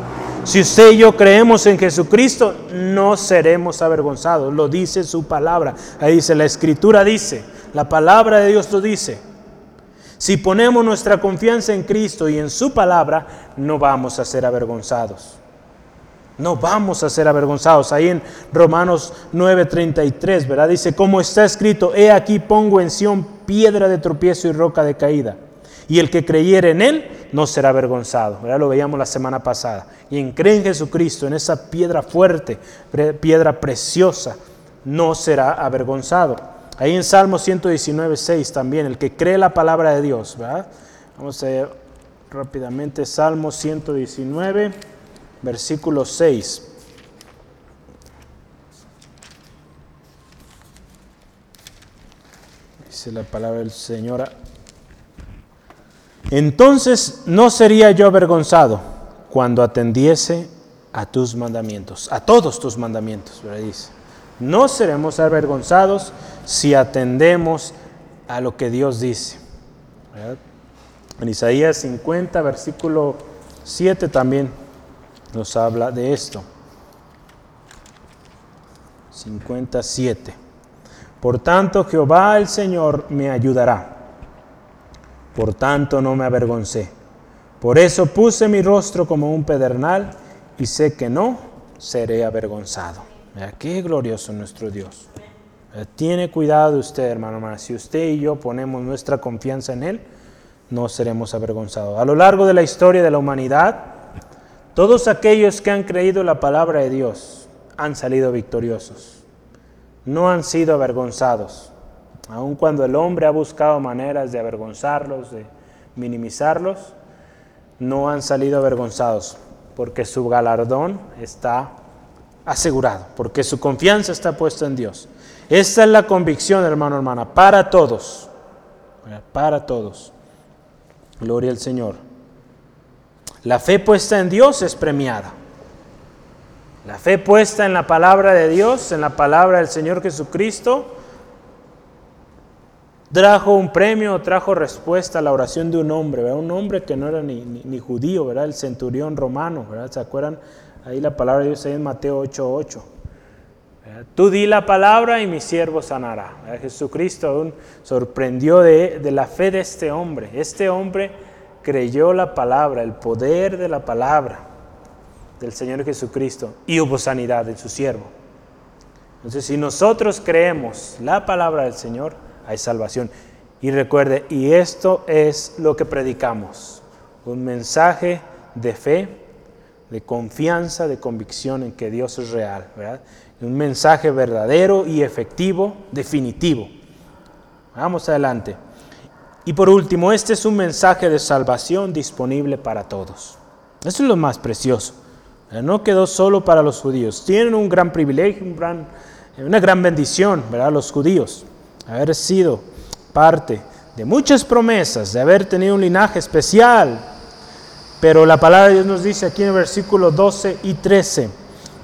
Si usted y yo creemos en Jesucristo, no seremos avergonzados. Lo dice su palabra. Ahí dice, la escritura dice, la palabra de Dios lo dice. Si ponemos nuestra confianza en Cristo y en su palabra, no vamos a ser avergonzados. No vamos a ser avergonzados. Ahí en Romanos 9:33, ¿verdad? Dice, como está escrito, he aquí pongo en Sión piedra de tropiezo y roca de caída. Y el que creyere en él no será avergonzado. ¿verdad? Lo veíamos la semana pasada. Y en cree en Jesucristo, en esa piedra fuerte, piedra preciosa, no será avergonzado. Ahí en Salmo 119, 6 también, el que cree la palabra de Dios, ¿verdad? Vamos a ver rápidamente Salmo 119, versículo 6. Dice la palabra del Señor. Entonces no sería yo avergonzado cuando atendiese a tus mandamientos, a todos tus mandamientos, dice. No seremos avergonzados si atendemos a lo que Dios dice. En Isaías 50, versículo 7 también nos habla de esto. 57. Por tanto, Jehová el Señor me ayudará. Por tanto, no me avergoncé. Por eso puse mi rostro como un pedernal y sé que no seré avergonzado. Qué glorioso nuestro Dios. Tiene cuidado usted, hermano, hermano. Si usted y yo ponemos nuestra confianza en Él, no seremos avergonzados. A lo largo de la historia de la humanidad, todos aquellos que han creído la palabra de Dios han salido victoriosos. No han sido avergonzados. Aun cuando el hombre ha buscado maneras de avergonzarlos, de minimizarlos, no han salido avergonzados, porque su galardón está asegurado, porque su confianza está puesta en Dios. Esta es la convicción, hermano, hermana, para todos, para todos. Gloria al Señor. La fe puesta en Dios es premiada. La fe puesta en la palabra de Dios, en la palabra del Señor Jesucristo, trajo un premio, trajo respuesta a la oración de un hombre, ¿verdad? un hombre que no era ni, judío, ¿verdad? el centurión romano, ¿verdad? ¿se acuerdan? Ahí la palabra de Dios en Mateo 8:8. Tú di la palabra y mi siervo sanará. Jesucristo aún sorprendió de, de la fe de este hombre. Este hombre creyó la palabra, el poder de la palabra del Señor Jesucristo y hubo sanidad en su siervo. Entonces, si nosotros creemos la palabra del Señor, hay salvación. Y recuerde, y esto es lo que predicamos, un mensaje de fe, de confianza, de convicción en que Dios es real, ¿verdad? Un mensaje verdadero y efectivo, definitivo. Vamos adelante. Y por último, este es un mensaje de salvación disponible para todos. Eso es lo más precioso. No quedó solo para los judíos. Tienen un gran privilegio, una gran bendición, ¿verdad? Los judíos haber sido parte de muchas promesas, de haber tenido un linaje especial. Pero la palabra de Dios nos dice aquí en el versículo 12 y 13,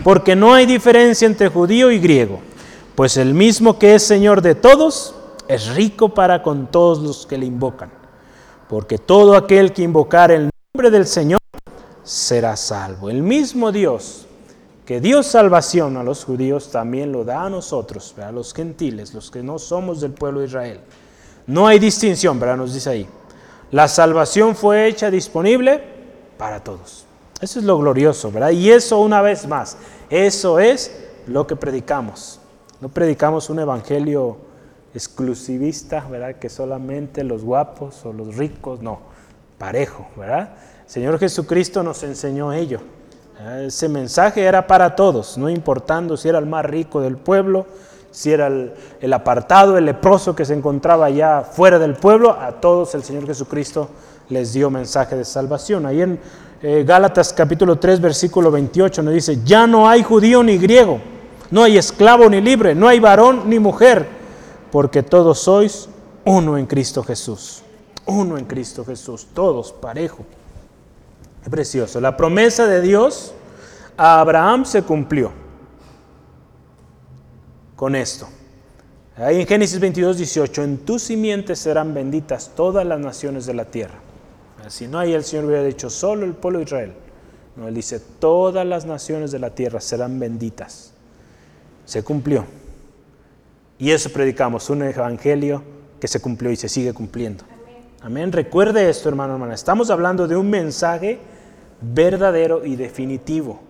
porque no hay diferencia entre judío y griego, pues el mismo que es Señor de todos, es rico para con todos los que le invocan. Porque todo aquel que invocar el nombre del Señor será salvo. El mismo Dios que dio salvación a los judíos también lo da a nosotros, a los gentiles, los que no somos del pueblo de Israel. No hay distinción, ¿verdad? Nos dice ahí. La salvación fue hecha disponible para todos. Eso es lo glorioso, ¿verdad? Y eso una vez más, eso es lo que predicamos. No predicamos un evangelio exclusivista, ¿verdad? Que solamente los guapos o los ricos, no, parejo, ¿verdad? Señor Jesucristo nos enseñó ello. Ese mensaje era para todos, no importando si era el más rico del pueblo, si era el, apartado, el leproso que se encontraba allá fuera del pueblo, a todos el Señor Jesucristo les dio mensaje de salvación. Ahí en eh, Gálatas capítulo 3 versículo 28 nos dice, ya no hay judío ni griego, no hay esclavo ni libre, no hay varón ni mujer, porque todos sois uno en Cristo Jesús. Uno en Cristo Jesús, todos parejo. Es precioso. La promesa de Dios a Abraham se cumplió con esto. Ahí en Génesis 22, 18, en tus simientes serán benditas todas las naciones de la tierra. Si no, ahí el Señor hubiera dicho solo el pueblo de Israel. No, Él dice, todas las naciones de la tierra serán benditas. Se cumplió. Y eso predicamos, un evangelio que se cumplió y se sigue cumpliendo. Amén. Recuerde esto, hermano, hermana. Estamos hablando de un mensaje verdadero y definitivo.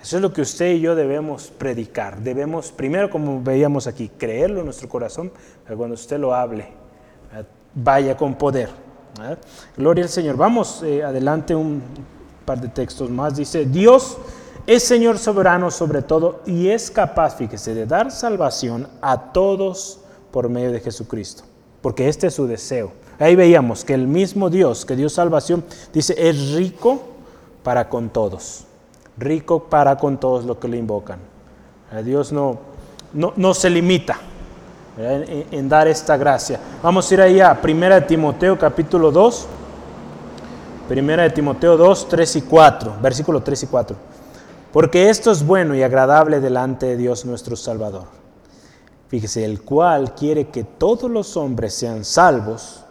Eso es lo que usted y yo debemos predicar. Debemos, primero, como veíamos aquí, creerlo en nuestro corazón, pero cuando usted lo hable, vaya con poder. Gloria al Señor. Vamos eh, adelante un par de textos más. Dice, Dios es Señor soberano sobre todo y es capaz, fíjese, de dar salvación a todos por medio de Jesucristo. Porque este es su deseo Ahí veíamos que el mismo Dios que dio salvación, dice, es rico para con todos. Rico para con todos los que le invocan. Dios no, no, se limita en, dar esta gracia. Vamos a ir ahí a 1 Timoteo capítulo 2. Primera de Timoteo 2, 3 y 4, versículo 3 y 4. Porque esto es bueno y agradable delante de Dios nuestro Salvador. Fíjese, el cual quiere que todos los hombres sean salvos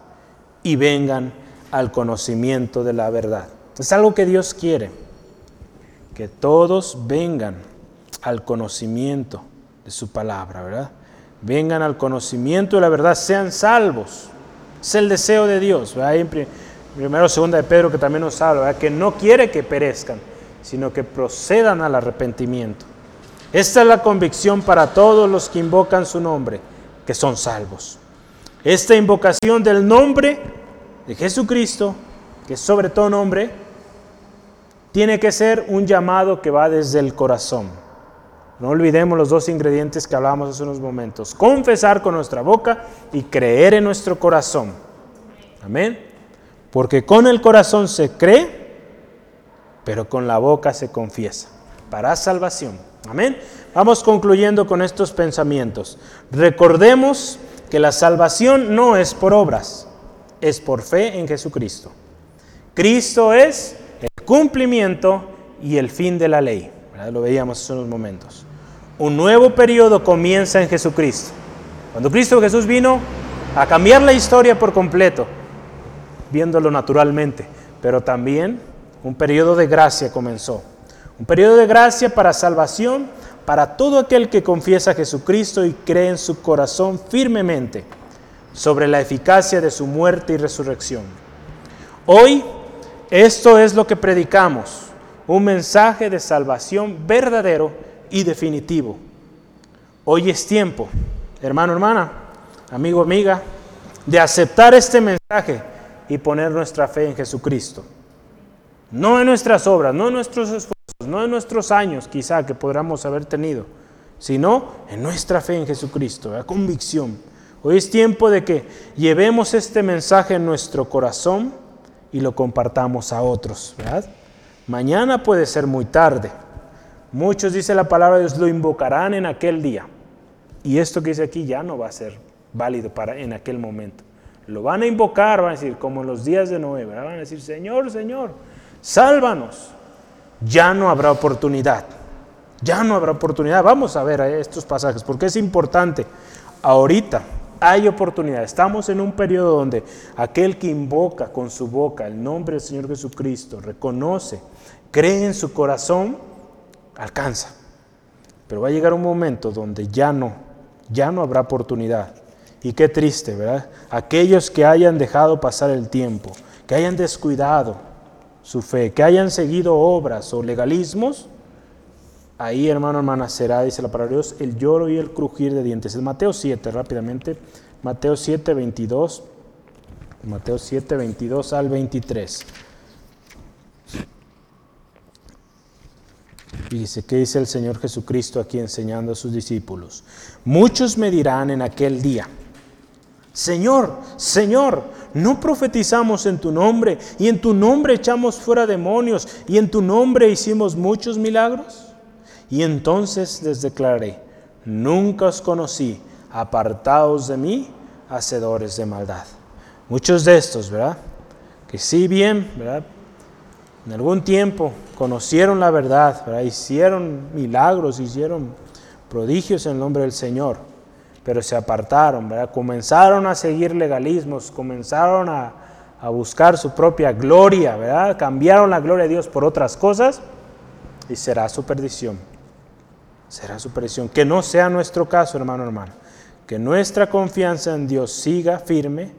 y vengan al conocimiento de la verdad. Es algo que Dios quiere, que todos vengan al conocimiento de su palabra, ¿verdad? Vengan al conocimiento de la verdad, sean salvos. Es el deseo de Dios. ¿verdad? primero, segunda de Pedro que también nos habla, que no quiere que perezcan, sino que procedan al arrepentimiento. Esta es la convicción para todos los que invocan su nombre, que son salvos. Esta invocación del nombre de Jesucristo, que es sobre todo nombre, tiene que ser un llamado que va desde el corazón. No olvidemos los dos ingredientes que hablábamos hace unos momentos. Confesar con nuestra boca y creer en nuestro corazón. Amén. Porque con el corazón se cree, pero con la boca se confiesa. Para salvación. Amén. Vamos concluyendo con estos pensamientos. Recordemos que la salvación no es por obras, es por fe en Jesucristo. Cristo es el cumplimiento y el fin de la ley. Lo veíamos hace unos momentos. Un nuevo periodo comienza en Jesucristo. Cuando Cristo Jesús vino a cambiar la historia por completo, viéndolo naturalmente, pero también un periodo de gracia comenzó. Un periodo de gracia para salvación para todo aquel que confiesa a Jesucristo y cree en su corazón firmemente sobre la eficacia de su muerte y resurrección. Hoy esto es lo que predicamos, un mensaje de salvación verdadero y definitivo. Hoy es tiempo, hermano, hermana, amigo, amiga, de aceptar este mensaje y poner nuestra fe en Jesucristo. No en nuestras obras, no en nuestros esfuerzos, no en nuestros años quizá que podamos haber tenido, sino en nuestra fe en Jesucristo, la convicción. Hoy es tiempo de que llevemos este mensaje en nuestro corazón y lo compartamos a otros. Mañana puede ser muy tarde. Muchos, dice la palabra de Dios, lo invocarán en aquel día. Y esto que dice aquí ya no va a ser válido para en aquel momento. Lo van a invocar, van a decir, como en los días de Noé, van a decir, Señor, Señor, sálvanos. Ya no habrá oportunidad. Ya no habrá oportunidad. Vamos a ver estos pasajes, porque es importante. Ahorita hay oportunidad. Estamos en un periodo donde aquel que invoca con su boca el nombre del Señor Jesucristo, reconoce, cree en su corazón, alcanza. Pero va a llegar un momento donde ya no, ya no habrá oportunidad. Y qué triste, ¿verdad? Aquellos que hayan dejado pasar el tiempo, que hayan descuidado su fe, que hayan seguido obras o legalismos, ahí, hermano, hermana, será, dice la palabra de Dios, el lloro y el crujir de dientes. Es Mateo 7, rápidamente. Mateo 7, 22. Mateo 7, 22 al 23. Dice, ¿qué dice el Señor Jesucristo aquí enseñando a sus discípulos? Muchos me dirán en aquel día, Señor, Señor, ¿no profetizamos en tu nombre y en tu nombre echamos fuera demonios y en tu nombre hicimos muchos milagros? Y entonces les declaré, nunca os conocí, apartados de mí, hacedores de maldad. Muchos de estos, ¿verdad? Que sí bien, ¿verdad? En algún tiempo conocieron la verdad, ¿verdad? hicieron milagros, hicieron prodigios en el nombre del Señor pero se apartaron. Comenzaron a seguir legalismos, comenzaron a, a, buscar su propia gloria, ¿verdad? Cambiaron la gloria de Dios por otras cosas y será su perdición. Será su perdición. Que no sea nuestro caso, hermano, hermano. Que nuestra confianza en Dios siga firme,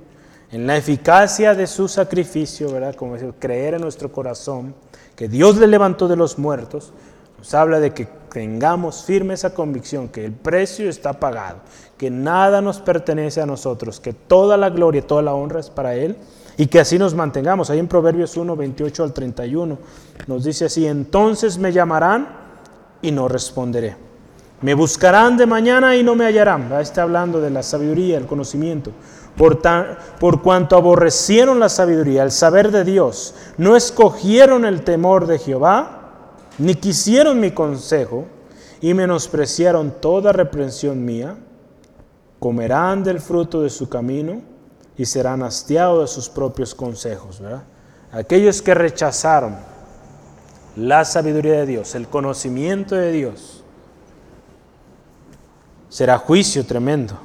en la eficacia de su sacrificio, ¿verdad? Como creer en nuestro corazón, que Dios le levantó de los muertos, nos habla de que tengamos firme esa convicción, que el precio está pagado, que nada nos pertenece a nosotros, que toda la gloria, toda la honra es para Él y que así nos mantengamos. Ahí en Proverbios 1, 28 al 31 nos dice así, entonces me llamarán y no responderé. Me buscarán de mañana y no me hallarán. Está hablando de la sabiduría, el conocimiento. Por, por cuanto aborrecieron la sabiduría, el saber de Dios, no escogieron el temor de Jehová, ni quisieron mi consejo, y menospreciaron toda reprensión mía, comerán del fruto de su camino y serán hastiados de sus propios consejos. Aquellos que rechazaron la sabiduría de Dios, el conocimiento de Dios, será juicio tremendo.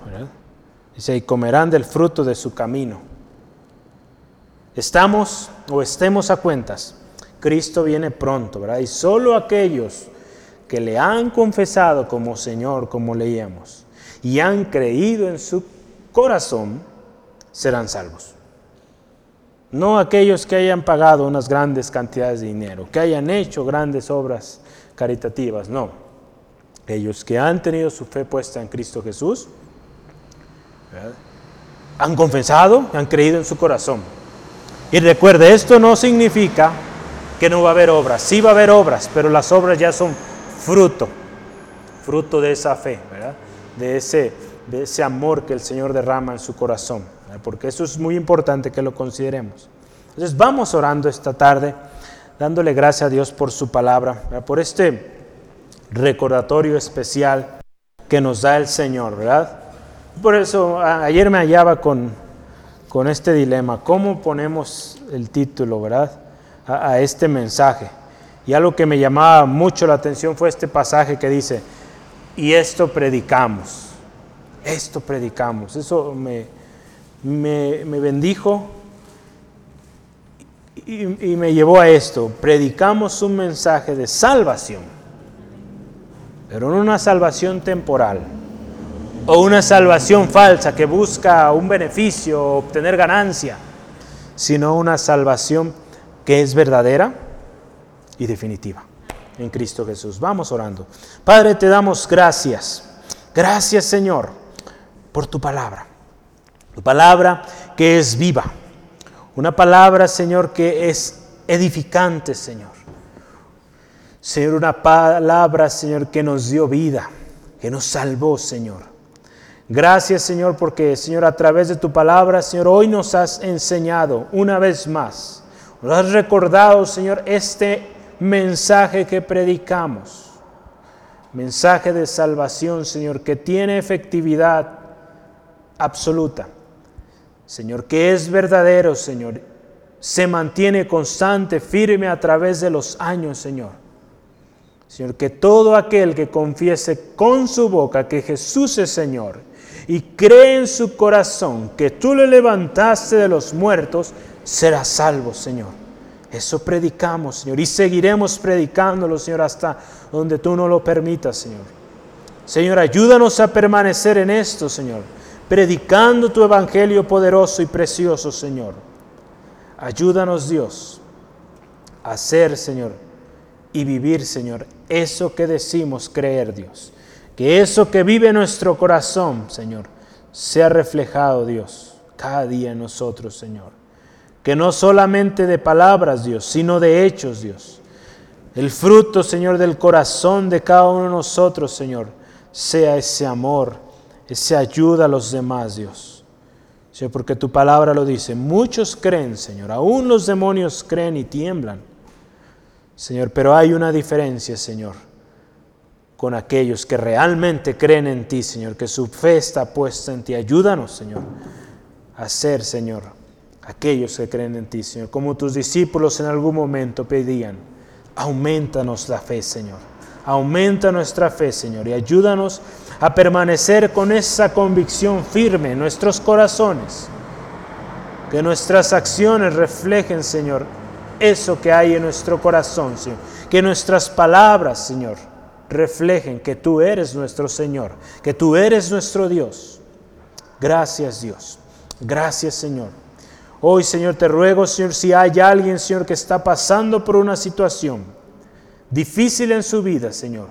Dice, y comerán del fruto de su camino. Estamos o estemos a cuentas, Cristo viene pronto, ¿verdad? Y solo aquellos que le han confesado como Señor, como leíamos, y han creído en su corazón, serán salvos. No aquellos que hayan pagado unas grandes cantidades de dinero, que hayan hecho grandes obras caritativas, no ellos que han tenido su fe puesta en Cristo Jesús, han confesado, han creído en su corazón. Y recuerde, esto no significa que no va a haber obras. Sí va a haber obras, pero las obras ya son fruto, fruto de esa fe, De, ese, de ese amor que el Señor derrama en su corazón. Porque eso es muy importante que lo consideremos. Entonces vamos orando esta tarde, dándole gracias a Dios por su palabra, por este recordatorio especial que nos da el Señor, ¿verdad? Por eso ayer me hallaba con, con este dilema, ¿cómo ponemos el título, ¿verdad? A, este mensaje. Y algo que me llamaba mucho la atención fue este pasaje que dice, y esto predicamos, esto predicamos. Eso me, me, me bendijo y me llevó a esto, predicamos un mensaje de salvación pero no una salvación temporal o una salvación falsa que busca un beneficio obtener ganancia, sino una salvación que es verdadera y definitiva en Cristo Jesús. Vamos orando. Padre, te damos gracias. Gracias Señor por tu palabra. Tu palabra que es viva. Una palabra, Señor, que es edificante, Señor. Señor, una palabra, Señor, que nos dio vida, que nos salvó, Señor. Gracias, Señor, porque, Señor, a través de tu palabra, Señor, hoy nos has enseñado una vez más. Nos has recordado, Señor, este mensaje que predicamos. Mensaje de salvación, Señor, que tiene efectividad absoluta. Señor, que es verdadero, Señor. Se mantiene constante, firme a través de los años, Señor. Señor, que todo aquel que confiese con su boca que Jesús es Señor y cree en su corazón que tú le levantaste de los muertos, será salvo, Señor. Eso predicamos, Señor, y seguiremos predicándolo, Señor, hasta donde tú no lo permitas, Señor. Señor, ayúdanos a permanecer en esto, Señor, predicando tu evangelio poderoso y precioso, Señor. Ayúdanos, Dios, a ser, Señor, y vivir, Señor, eso que decimos creer, Dios. Que eso que vive nuestro corazón, Señor, sea reflejado, Dios, cada día en nosotros, Señor. Que no solamente de palabras, Dios, sino de hechos, Dios. El fruto, Señor, del corazón de cada uno de nosotros, Señor, sea ese amor, esa ayuda a los demás, Dios. Porque tu palabra lo dice. Muchos creen, Señor, aún los demonios creen y tiemblan. Señor, pero hay una diferencia, Señor, con aquellos que realmente creen en ti, Señor, que su fe está puesta en ti. Ayúdanos, Señor, a ser, Señor, aquellos que creen en ti, Señor, como tus discípulos en algún momento pedían. Aumentanos la fe, Señor. Aumenta nuestra fe, Señor, y ayúdanos a permanecer con esa convicción firme en nuestros corazones. Que nuestras acciones reflejen, Señor, eso que hay en nuestro corazón, Señor. Que nuestras palabras, Señor, reflejen que tú eres nuestro Señor, que tú eres nuestro Dios. Gracias, Dios. Gracias, Señor. Hoy, Señor, te ruego, Señor, si hay alguien, Señor, que está pasando por una situación difícil en su vida, Señor,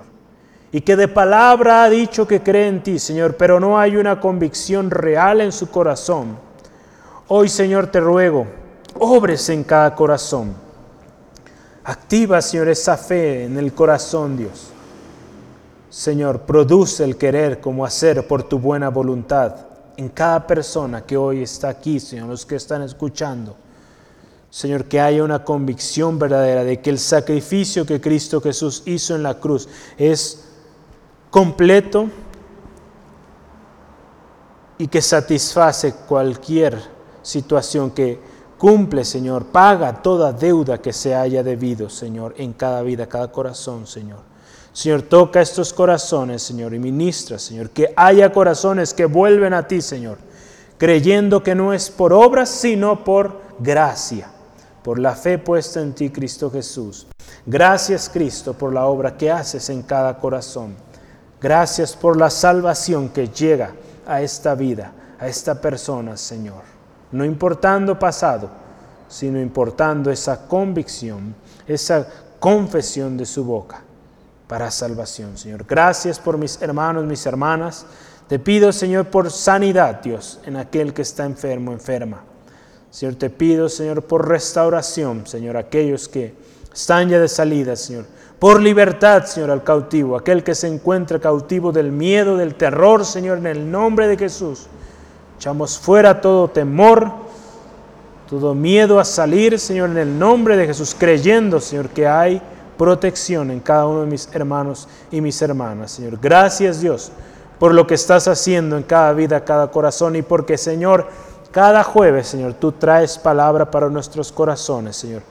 y que de palabra ha dicho que cree en ti, Señor, pero no hay una convicción real en su corazón. Hoy, Señor, te ruego obres en cada corazón. Activa, Señor, esa fe en el corazón, Dios. Señor, produce el querer como hacer por tu buena voluntad en cada persona que hoy está aquí, Señor, los que están escuchando. Señor, que haya una convicción verdadera de que el sacrificio que Cristo Jesús hizo en la cruz es completo y que satisface cualquier situación que cumple, Señor, paga toda deuda que se haya debido, Señor, en cada vida, cada corazón, Señor. Señor, toca estos corazones, Señor, y ministra, Señor, que haya corazones que vuelven a ti, Señor, creyendo que no es por obras, sino por gracia, por la fe puesta en ti, Cristo Jesús. Gracias, Cristo, por la obra que haces en cada corazón. Gracias por la salvación que llega a esta vida, a esta persona, Señor. No importando pasado, sino importando esa convicción, esa confesión de su boca para salvación, Señor. Gracias por mis hermanos, mis hermanas. Te pido, Señor, por sanidad, Dios, en aquel que está enfermo, enferma. Señor, te pido, Señor, por restauración, Señor, aquellos que están ya de salida, Señor. Por libertad, Señor, al cautivo, aquel que se encuentra cautivo del miedo, del terror, Señor, en el nombre de Jesús. Echamos fuera todo temor, todo miedo a salir, Señor, en el nombre de Jesús, creyendo, Señor, que hay protección en cada uno de mis hermanos y mis hermanas, Señor. Gracias, Dios, por lo que estás haciendo en cada vida, cada corazón y porque, Señor, cada jueves, Señor, tú traes palabra para nuestros corazones, Señor.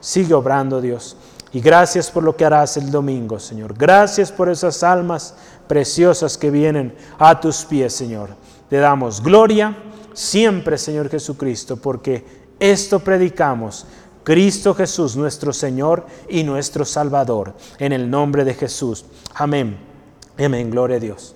Sigue obrando, Dios. Y gracias por lo que harás el domingo, Señor. Gracias por esas almas preciosas que vienen a tus pies, Señor. Te damos gloria siempre, Señor Jesucristo, porque esto predicamos. Cristo Jesús, nuestro Señor y nuestro Salvador. En el nombre de Jesús. Amén. Amén. Gloria a Dios.